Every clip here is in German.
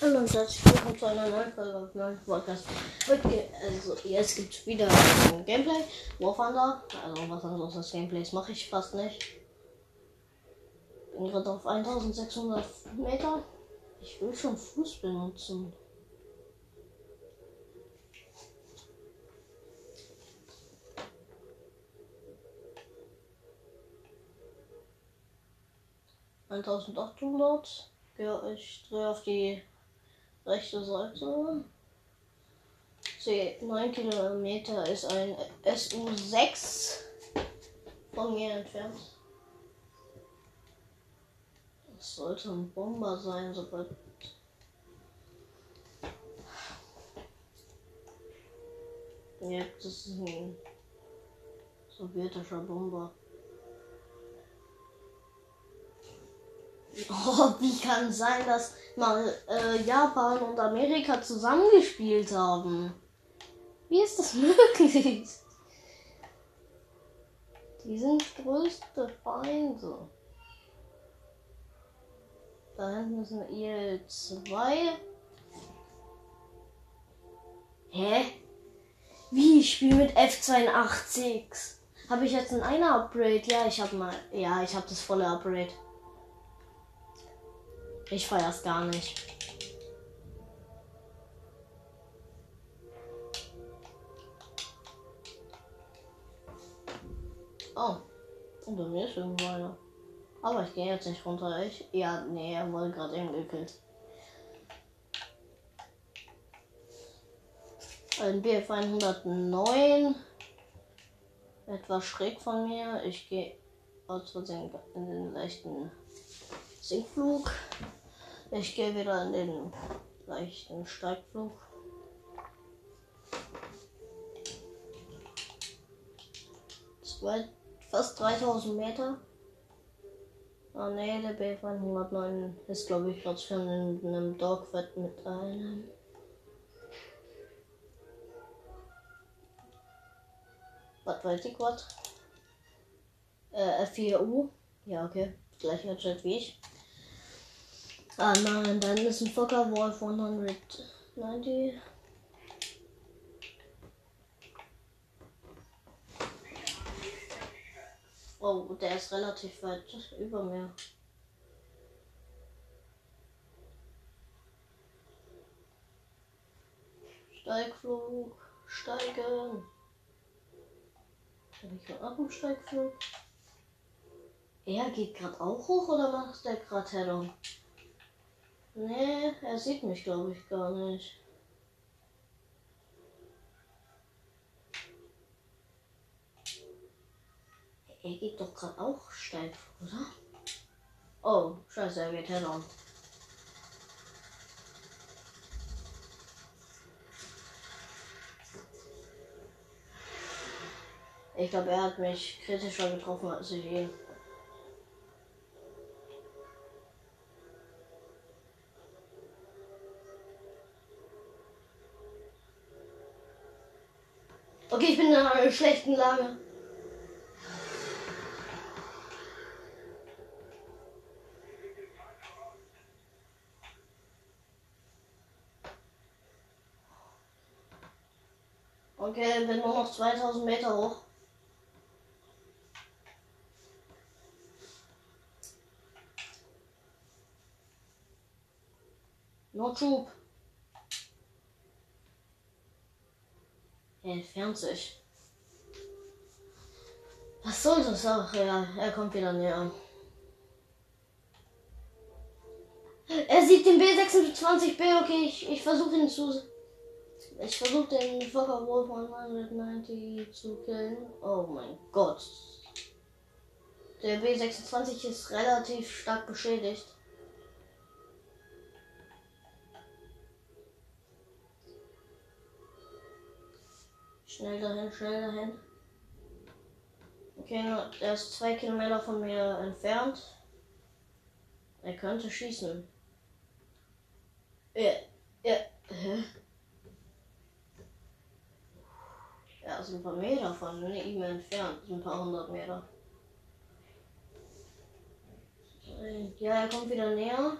Und herzlich willkommen zu einer neuen Folge auf meinem Podcast. Heute, also jetzt gibt es wieder ein Gameplay. War Thunder. Also was anderes als Gameplays mache ich fast nicht. Bin gerade auf 1600 Meter. Ich will schon Fuß benutzen. Eintausendachthundert. Ja, ich drehe auf die rechte Seite. See, 9 Kilometer ist ein SU6 von mir entfernt. Das sollte ein Bomber sein, sobald. Ja, das ist ein sowjetischer Bomber. Oh, wie kann sein, dass mal äh, Japan und Amerika zusammengespielt haben? Wie ist das möglich? Die sind größte Feinde. Da hinten ist ein IL-2. Hä? Wie? Ich spiele mit F82. Habe ich jetzt ein einer Upgrade? Ja, ich habe mal. Ja, ich habe das volle Upgrade. Ich feier's gar nicht. Oh. Und bei mir ist irgendwo einer. Aber ich gehe jetzt nicht runter. Ich. Ja, nee, er wurde gerade eben gekillt. Ein BF 109. Etwas schräg von mir. Ich gehe aus Versehen in den leichten Sinkflug. Ich gehe wieder in den leichten Steigflug. Fast 3000 Meter. Ah ne, der BF 109 ist glaube ich gerade schon in einem Dogfett mit einem. Was weiß ich was? Äh, F4U. Ja, okay. Gleicher Jet wie ich. Ah nein, dann ist ein Fokker Wolf 190. Oh, der ist relativ weit über mir. Steigflug, steigen. Habe ich auch einen Steigflug? Er geht gerade auch hoch oder macht der gerade Headung? Nee, er sieht mich glaube ich gar nicht. Er geht doch gerade auch steif, oder? Oh, scheiße, er geht Headung. Ich glaube, er hat mich kritischer getroffen als ich ihn. Okay, ich bin in einer schlechten Lage. Okay, bin nur noch 2000 Meter hoch. Notschub. Er entfernt sich. Was soll das auch? Ja, er kommt wieder näher. Er sieht den B26B, okay, ich, ich versuche ihn zu. Ich versuche den Fokker Wolf 190 zu killen. Oh mein Gott. Der B26 ist relativ stark beschädigt. Schnell dahin, schnell dahin. Okay, er ist zwei Kilometer von mir entfernt. Er könnte schießen. Ja, ja, hä? Er ist ein paar Meter von ihm entfernt, ein paar hundert Meter. Ja, er kommt wieder näher.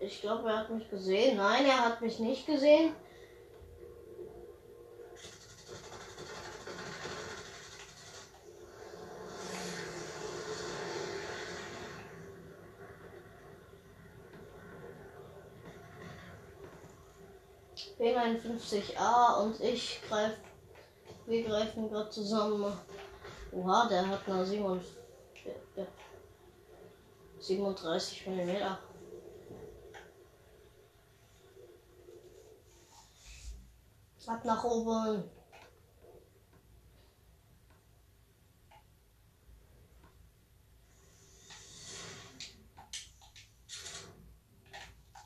Ich glaube, er hat mich gesehen. Nein, er hat mich nicht gesehen. B51A und ich greife. Wir greifen gerade zusammen. Oha, der hat eine 37, ja, 37 mm. Ab nach oben.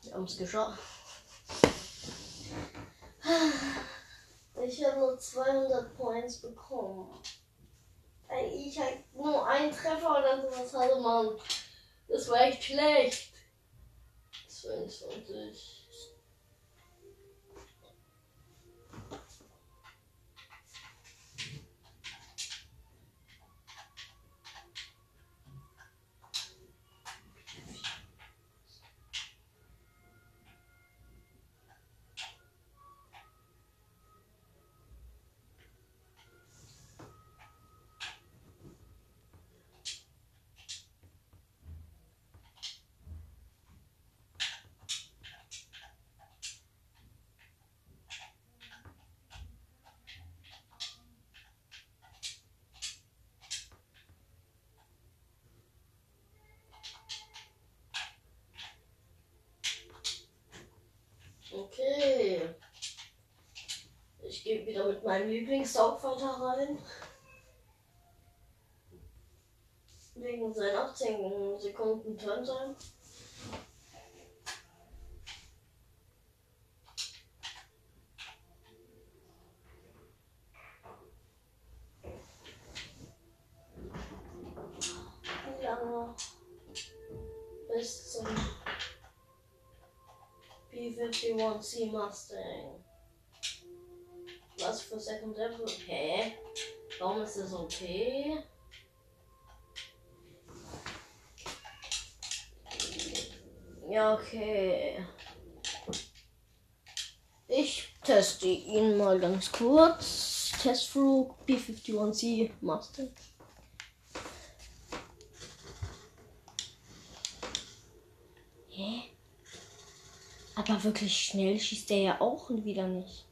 Wir haben es geschafft. Ich habe nur 200 Points bekommen. Ich halt nur einen Treffer oder sowas hatte, man. Das war echt schlecht. 22. Okay. Ich gehe wieder mit meinem Lieblingssaugfighter rein. Wegen seinen 18 Sekunden Turntime. Bis zum B51C Mustang. Was für Sekundär? Hä? Warum ist das okay? Ja, okay. Ich teste ihn mal ganz kurz. Testflug B51C Mustang. Hä? Aber wirklich schnell schießt er ja auch wieder nicht.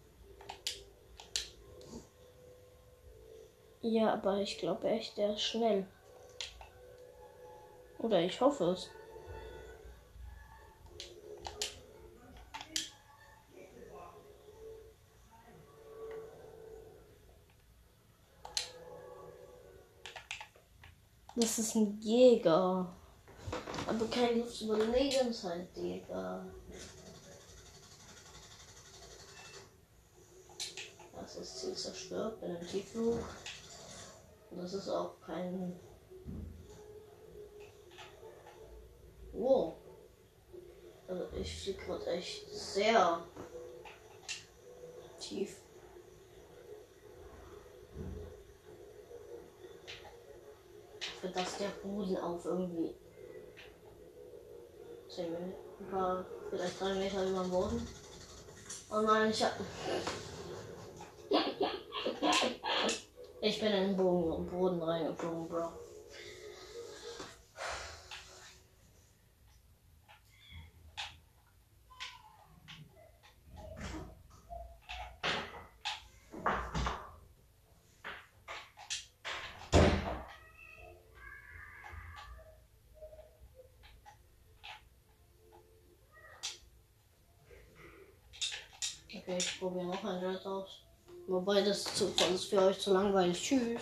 Ja, aber ich glaube echt, der ist schnell. Oder ich hoffe es. Das ist ein Jäger. Aber kein Überlebenshaltjäger. Das ist Ziel zerstört bei einem Tiefflug. Das ist auch kein. Wow. Also ich fliege gerade echt sehr tief. Für das der Boden auf irgendwie 10 Meter, ein paar, vielleicht 3 Meter über dem Boden. Oh nein, ich hab. Ich bin in den Boden, Boden reingeflogen, Bro. Okay, ich probiere noch ein Jet aus. Wobei das ist für euch zu langweilig. Tschüss.